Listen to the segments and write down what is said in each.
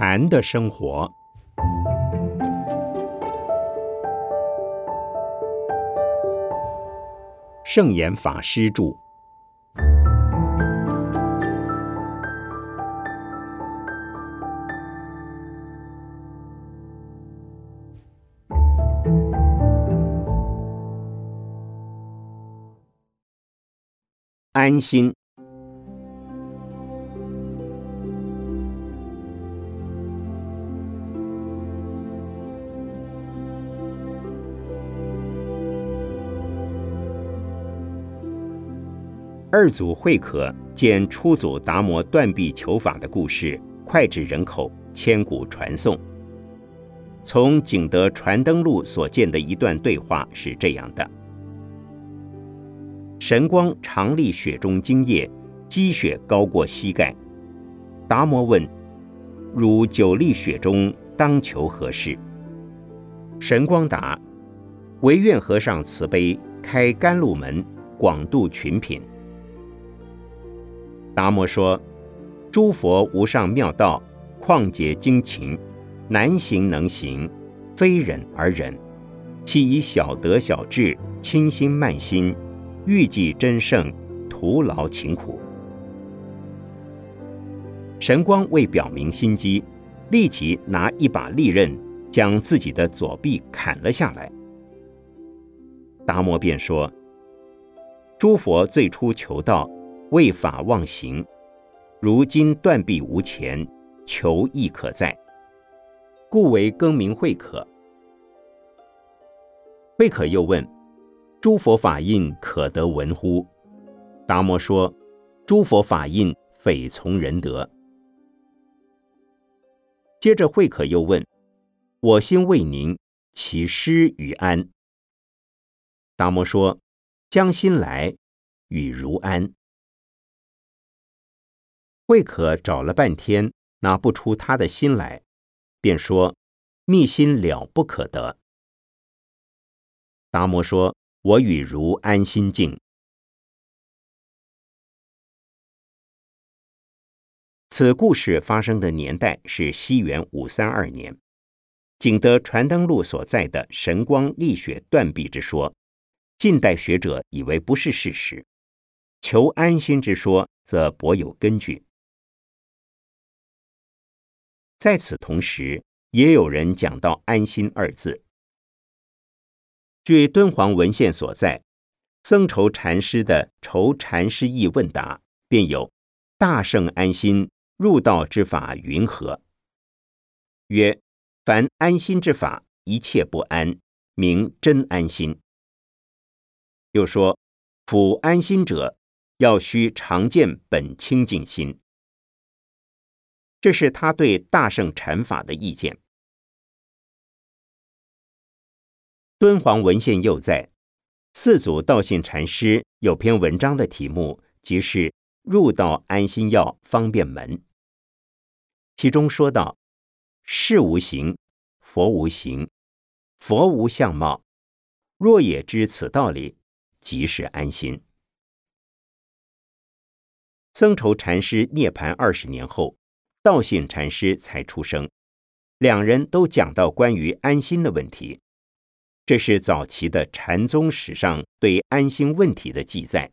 禅的生活，圣严法师著。安心。二祖慧可见初祖达摩断臂求法的故事脍炙人口，千古传颂。从景德传灯录所见的一段对话是这样的：神光常立雪中精液，积雪高过膝盖。达摩问：“汝久立雪中，当求何事？”神光答：“唯愿和尚慈悲，开甘露门，广度群品。”达摩说：“诸佛无上妙道，旷解精勤，难行能行，非忍而忍。其以小德小智，轻心慢心，欲济真圣，徒劳勤苦。”神光为表明心机，立即拿一把利刃将自己的左臂砍了下来。达摩便说：“诸佛最初求道。”为法忘形，如今断臂无钱，求亦可在，故为更名慧可。慧可又问：诸佛法印可得闻乎？达摩说：诸佛法印匪从人得。接着慧可又问：我心为宁，其失与安？达摩说：将心来，与如安。慧可找了半天，拿不出他的心来，便说：“密心了不可得。”达摩说：“我与如安心境。”此故事发生的年代是西元五三二年。景德传灯录所在的神光立雪断臂之说，近代学者以为不是事实，求安心之说则颇有根据。在此同时，也有人讲到“安心”二字。据敦煌文献所在，僧稠禅师的《稠禅师义问答》便有“大圣安心入道之法云何？”曰：“凡安心之法，一切不安，名真安心。”又说：“夫安心者，要须常见本清净心。”这是他对大圣禅法的意见。敦煌文献又在四祖道信禅师有篇文章的题目，即是“入道安心要方便门”。其中说道：“事无形，佛无形，佛无相貌。若也知此道理，即是安心。”僧稠禅师涅盘二十年后。道信禅师才出生，两人都讲到关于安心的问题。这是早期的禅宗史上对安心问题的记载。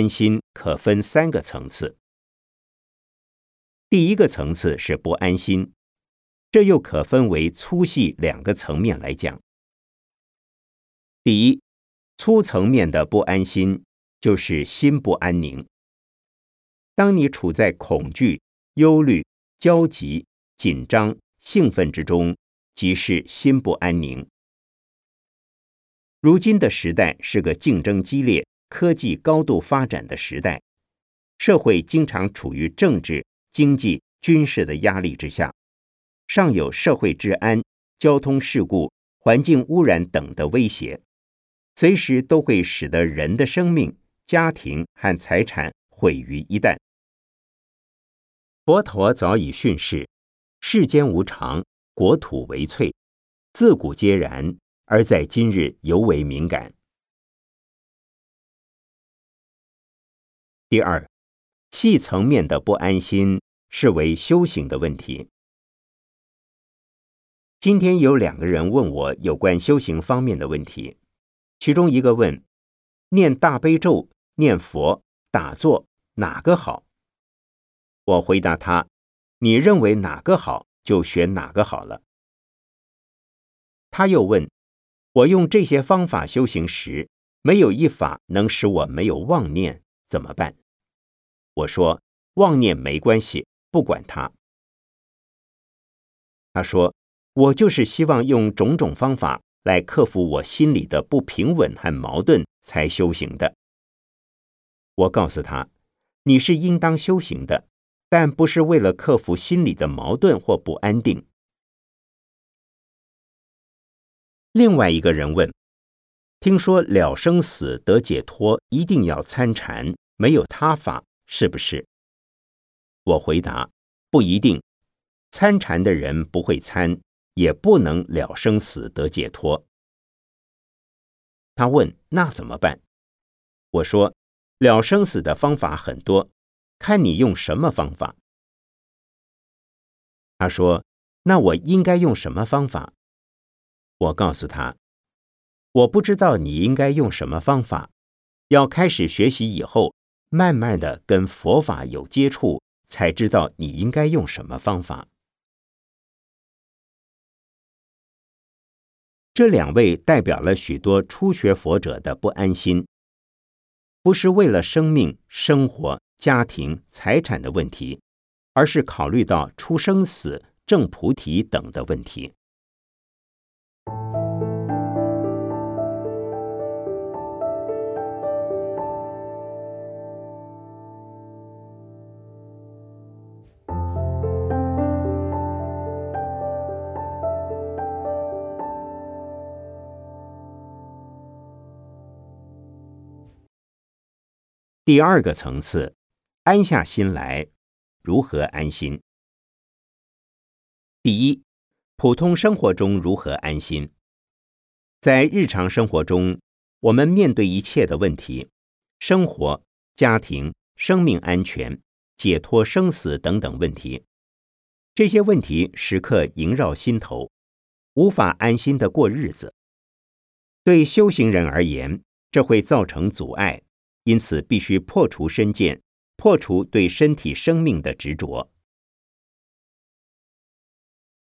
安心可分三个层次。第一个层次是不安心，这又可分为粗细两个层面来讲。第一，粗层面的不安心就是心不安宁。当你处在恐惧、忧虑、焦急、紧张、兴奋之中，即是心不安宁。如今的时代是个竞争激烈。科技高度发展的时代，社会经常处于政治、经济、军事的压力之下，尚有社会治安、交通事故、环境污染等的威胁。随时都会使得人的生命、家庭和财产毁于一旦。佛陀早已训示：世间无常，国土为脆，自古皆然，而在今日尤为敏感。第二，细层面的不安心是为修行的问题。今天有两个人问我有关修行方面的问题，其中一个问：念大悲咒、念佛、打坐哪个好？我回答他：你认为哪个好，就选哪个好了。他又问：我用这些方法修行时，没有一法能使我没有妄念，怎么办？我说：妄念没关系，不管它。他说：我就是希望用种种方法来克服我心里的不平稳和矛盾，才修行的。我告诉他：你是应当修行的，但不是为了克服心里的矛盾或不安定。另外一个人问：听说了生死得解脱，一定要参禅，没有他法？是不是？我回答：不一定。参禅的人不会参，也不能了生死得解脱。他问：那怎么办？我说：了生死的方法很多，看你用什么方法。他说：那我应该用什么方法？我告诉他：我不知道你应该用什么方法，要开始学习以后。慢慢的跟佛法有接触，才知道你应该用什么方法。这两位代表了许多初学佛者的不安心，不是为了生命、生活、家庭、财产的问题，而是考虑到出生死、证菩提等的问题。第二个层次，安下心来，如何安心？第一，普通生活中如何安心？在日常生活中，我们面对一切的问题，生活、家庭、生命安全、解脱生死等等问题，这些问题时刻萦绕心头，无法安心的过日子。对修行人而言，这会造成阻碍。因此，必须破除身见，破除对身体生命的执着。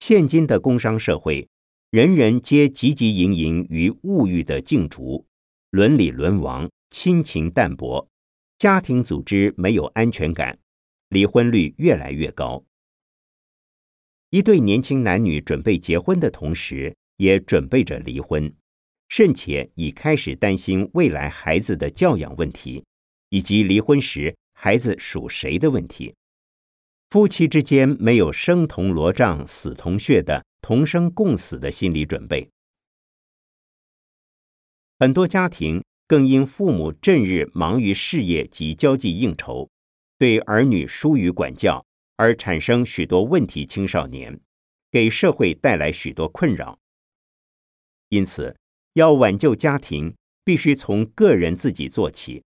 现今的工商社会，人人皆汲汲营营于物欲的竞逐，伦理沦亡，亲情淡薄，家庭组织没有安全感，离婚率越来越高。一对年轻男女准备结婚的同时，也准备着离婚。甚且已开始担心未来孩子的教养问题，以及离婚时孩子属谁的问题。夫妻之间没有生同罗帐、死同穴的同生共死的心理准备。很多家庭更因父母正日忙于事业及交际应酬，对儿女疏于管教，而产生许多问题。青少年给社会带来许多困扰。因此。要挽救家庭，必须从个人自己做起。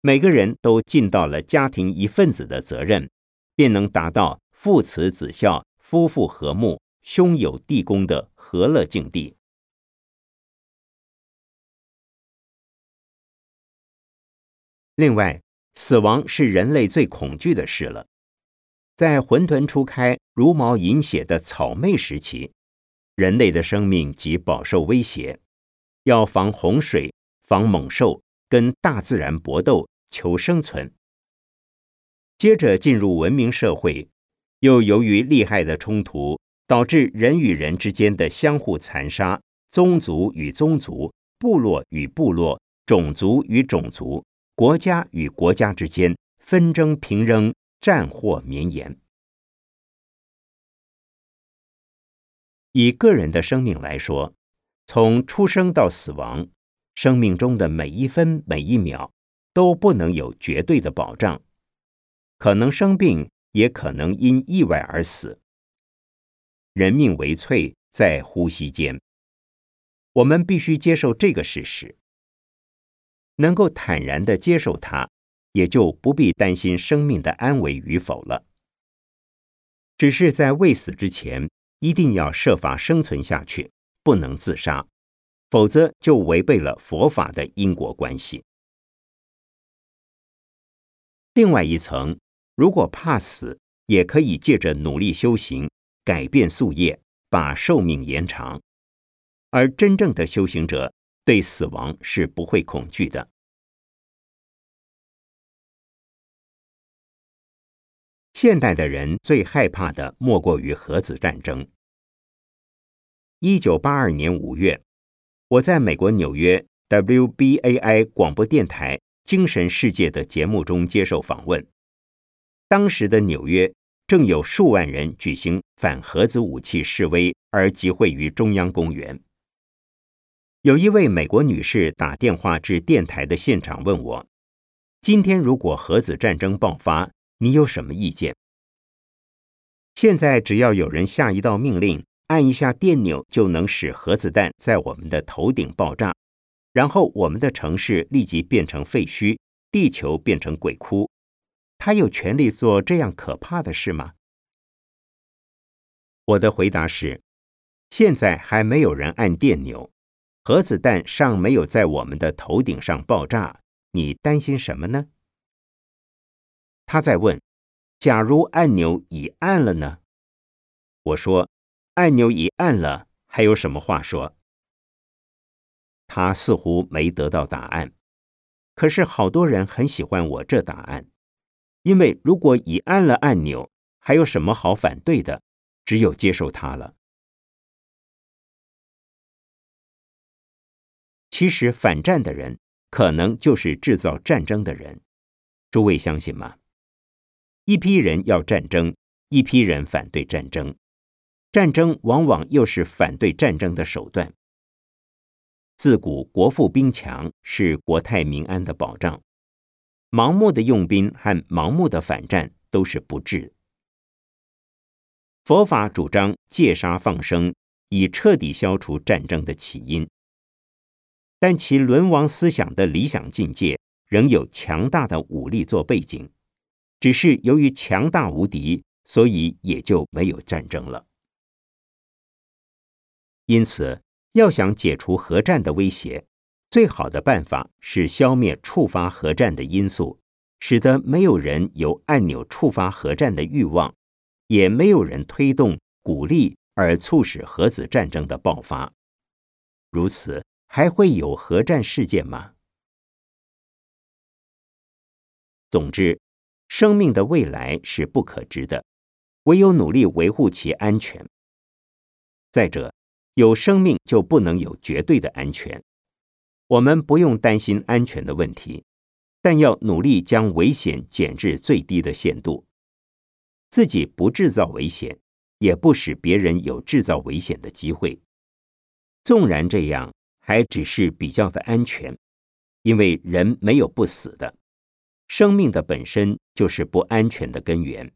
每个人都尽到了家庭一份子的责任，便能达到父慈子孝、夫妇和睦、兄友弟恭的和乐境地。另外，死亡是人类最恐惧的事了。在混沌初开、茹毛饮血的草昧时期，人类的生命即饱受威胁。要防洪水，防猛兽，跟大自然搏斗，求生存。接着进入文明社会，又由于利害的冲突，导致人与人之间的相互残杀，宗族与宗族，部落与部落，种族与种族，国家与国家之间纷争频仍，战祸绵延。以个人的生命来说。从出生到死亡，生命中的每一分每一秒都不能有绝对的保障，可能生病，也可能因意外而死。人命为萃，在呼吸间。我们必须接受这个事实，能够坦然的接受它，也就不必担心生命的安危与否了。只是在未死之前，一定要设法生存下去，不能自杀，否则就违背了佛法的因果关系。另外一层，如果怕死，也可以借着努力修行。改变宿业，把寿命延长，而真正的修行者对死亡是不会恐惧的。现代的人最害怕的莫过于核子战争。一九八二年五月，我在美国纽约 WBAI 广播电台《精神世界》的节目中接受访问，当时的纽约。正有数万人举行反核子武器示威，而集会于中央公园。有一位美国女士打电话至电台的现场，问我：“今天如果核子战争爆发，你有什么意见？”现在只要有人下一道命令，按一下电钮，就能使核子弹在我们的头顶爆炸，然后我们的城市立即变成废墟，地球变成鬼窟。他有权利做这样可怕的事吗？我的回答是：现在还没有人按电钮，核子弹尚没有在我们的头顶上爆炸，你担心什么呢？他在问：假如按钮已按了呢？我说：按钮已按了，还有什么话说？他似乎没得到答案，可是好多人很喜欢我这答案。因为如果已按了按钮，还有什么好反对的？只有接受它了。其实反战的人，可能就是制造战争的人。诸位相信吗？一批人要战争，一批人反对战争，战争往往又是反对战争的手段。自古国富兵强是国泰民安的保障。盲目的用兵和盲目的反战都是不智。佛法主张戒杀放生，以彻底消除战争的起因。但其沦亡思想的理想境界仍有强大的武力做背景，只是由于强大无敌，所以也就没有战争了。因此，要想解除核战的威胁。最好的办法是消灭触发核战的因素，使得没有人有按钮触发核战的欲望，也没有人推动、鼓励而促使核子战争的爆发。如此，还会有核战事件吗？总之，生命的未来是不可知的，唯有努力维护其安全。再者，有生命就不能有绝对的安全。我们不用担心安全的问题，但要努力将危险减至最低的限度，自己不制造危险，也不使别人有制造危险的机会。纵然这样，还只是比较的安全，因为人没有不死的，生命的本身就是不安全的根源。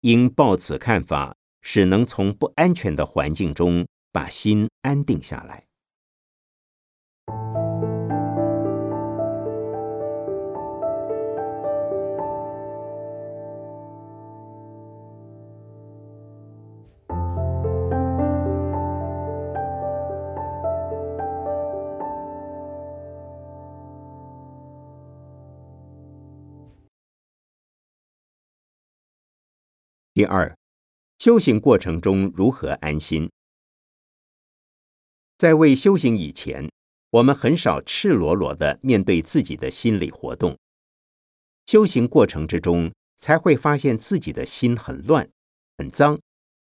应抱此看法，使能从不安全的环境中把心安定下来。第二，修行过程中如何安心？在未修行以前，我们很少赤裸裸的面对自己的心理活动。修行过程之中，才会发现自己的心很乱、很脏、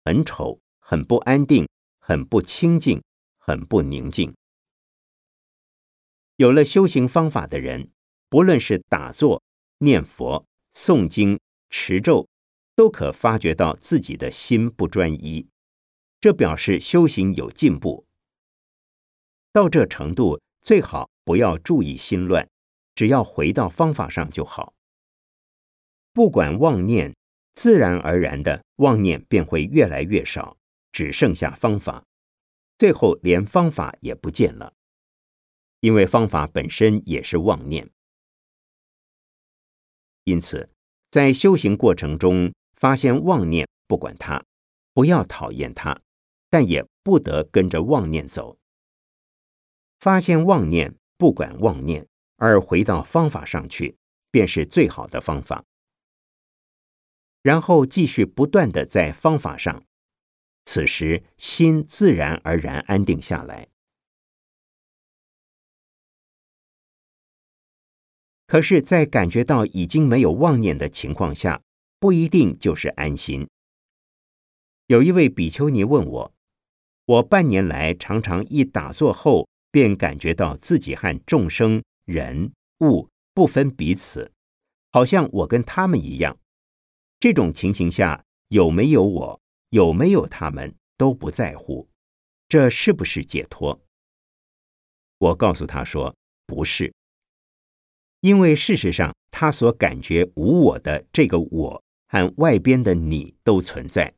很丑、很不安定、很不清净、很不宁静。有了修行方法的人，不论是打坐、念佛、诵经、持咒。都可发觉到自己的心不专一，这表示修行有进步。到这程度，最好不要注意心乱，只要回到方法上就好。不管妄念，自然而然的妄念便会越来越少，只剩下方法，最后连方法也不见了，因为方法本身也是妄念。因此，在修行过程中发现妄念，不管它，不要讨厌它，但也不得跟着妄念走。发现妄念，不管妄念，而回到方法上去，便是最好的方法。然后继续不断的在方法上，此时心自然而然安定下来。可是，在感觉到已经没有妄念的情况下，不一定就是安心。有一位比丘尼问我：“我半年来常常一打坐后，便感觉到自己和众生、人物不分彼此，好像我跟他们一样。这种情形下，有没有我，有没有他们，都不在乎。这是不是解脱？”我告诉他说：“不是。”因为事实上，他所感觉无我的这个我和外边的你都存在，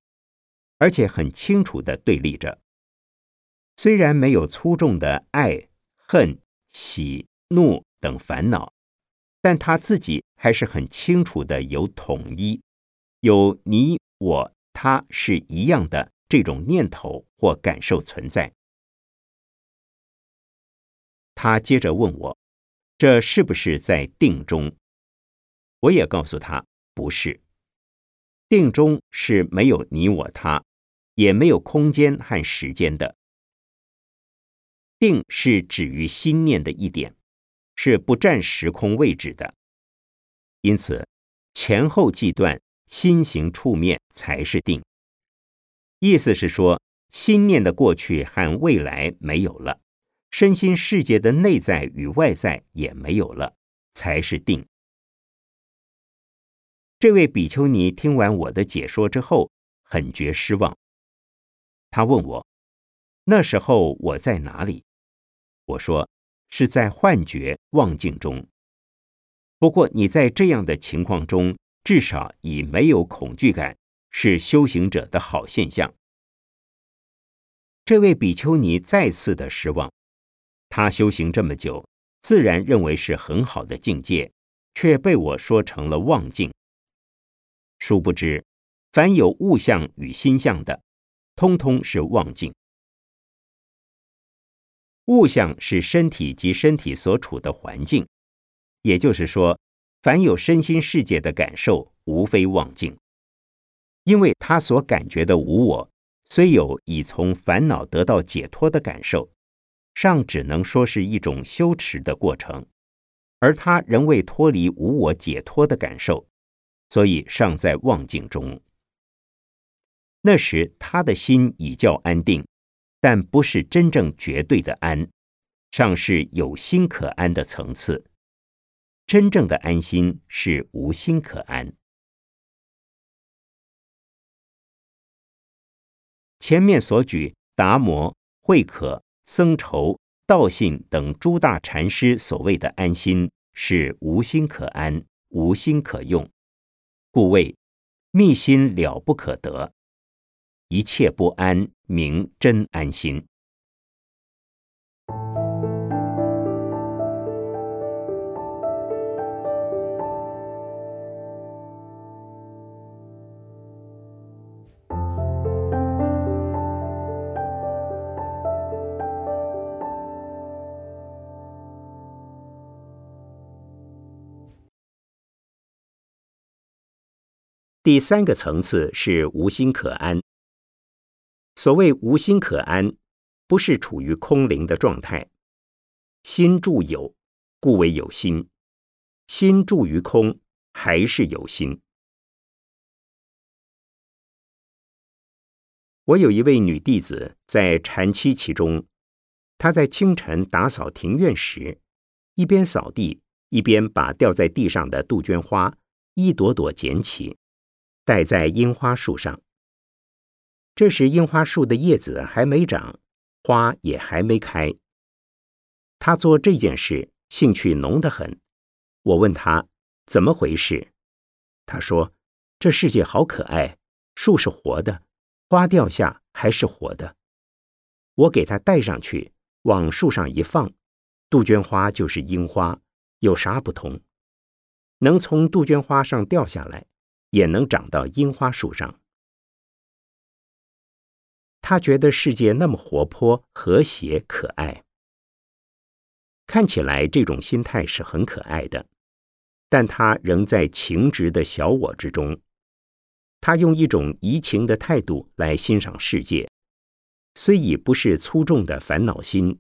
而且很清楚的对立着。虽然没有粗重的爱、恨、喜、怒等烦恼，但他自己还是很清楚的有统一，有你我他是一样的这种念头或感受存在。他接着问我。这是不是在定中？我也告诉他，不是。定中是没有你我他，也没有空间和时间的。定是止于心念的一点，是不占时空位置的。因此，前后计断，心行触面才是定。意思是说，心念的过去和未来没有了。身心世界的内在与外在也没有了，才是定。这位比丘尼听完我的解说之后，很觉失望。他问我：“那时候我在哪里？”我说：“是在幻觉妄境中。”不过你在这样的情况中，至少已没有恐惧感，是修行者的好现象。这位比丘尼再次的失望。他修行这么久，自然认为是很好的境界，却被我说成了妄境。殊不知，凡有物象与心象的，通通是妄境。物象是身体及身体所处的环境，也就是说，凡有身心世界的感受，无非妄境。因为他所感觉的无我，虽有已从烦恼得到解脱的感受。尚只能说是一种修持的过程，而他仍未脱离无我解脱的感受，所以尚在妄境中。那时他的心已较安定，但不是真正绝对的安，尚是有心可安的层次。真正的安心是无心可安。前面所举达摩、慧可。僧稠、道信等诸大禅师所谓的安心，是无心可安，无心可用，故谓密心了不可得，一切不安名真安心。第三个层次是无心可安。所谓无心可安，不是处于空灵的状态。心住有，故为有心；心住于空，还是有心。我有一位女弟子在禅期其中，她在清晨打扫庭院时，一边扫地，一边把掉在地上的杜鹃花一朵朵捡起。戴在樱花树上。这时，樱花树的叶子还没长，花也还没开。他做这件事兴趣浓得很。我问他怎么回事，他说：“这世界好可爱，树是活的，花掉下还是活的。我给它戴上去，往树上一放，杜鹃花就是樱花，有啥不同？能从杜鹃花上掉下来，也能长到樱花树上。”他觉得世界那么活泼、和谐、可爱。看起来这种心态是很可爱的，但他仍在情执的小我之中。他用一种移情的态度来欣赏世界，虽已不是粗重的烦恼心，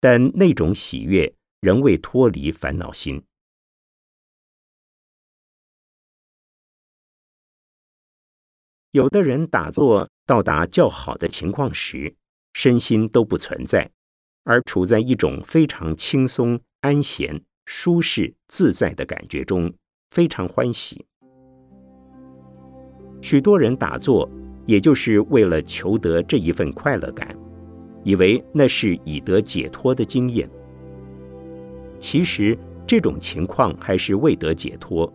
但那种喜悦仍未脱离烦恼心。有的人打坐到达较好的情况时，身心都不存在。而处在一种非常轻松、安闲、舒适、自在的感觉中，非常欢喜。许多人打坐，也就是为了求得这一份快乐感，以为那是以得解脱的经验。其实这种情况还是未得解脱，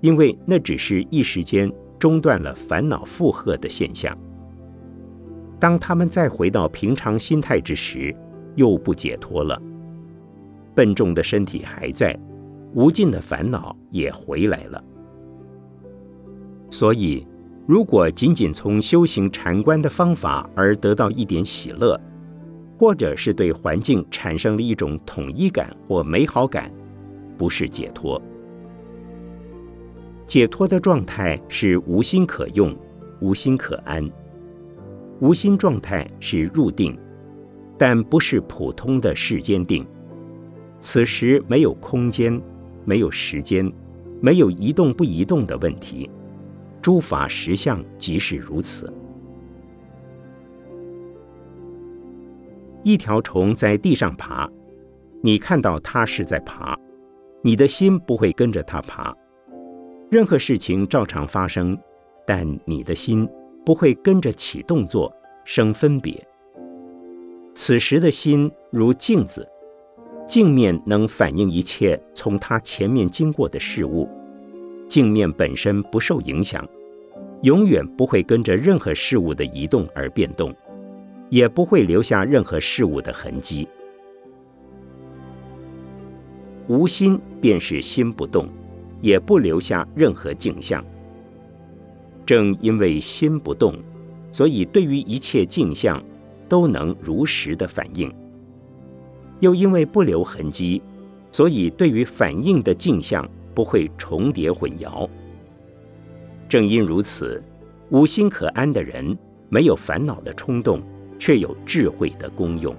因为那只是一时间中断了烦恼负荷的现象。当他们再回到平常心态之时，又不解脱了，笨重的身体还在，无尽的烦恼也回来了。所以，如果仅仅从修行禅观的方法而得到一点喜乐，或者是对环境产生了一种统一感或美好感，不是解脱。解脱的状态是无心可用，无心可安。无心状态是入定。但不是普通的世间定，此时没有空间，没有时间，没有移动不移动的问题，诸法实相即是如此。一条虫在地上爬，你看到它是在爬，你的心不会跟着它爬，任何事情照常发生，但你的心不会跟着起动作，生分别。此时的心如镜子，镜面能反映一切从它前面经过的事物，镜面本身不受影响，永远不会跟着任何事物的移动而变动，也不会留下任何事物的痕迹。无心便是心不动，也不留下任何景象。正因为心不动，所以对于一切镜像。都能如实的反应，又因为不留痕迹，所以对于反应的镜像不会重叠混淆。正因如此，无心可安的人，没有烦恼的冲动，却有智慧的功用。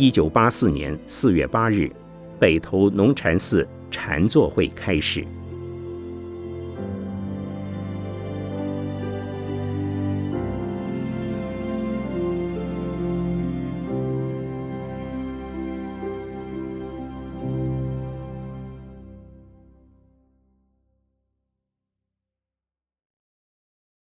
一九八四年四月八日。北投农禅寺禅坐会开始。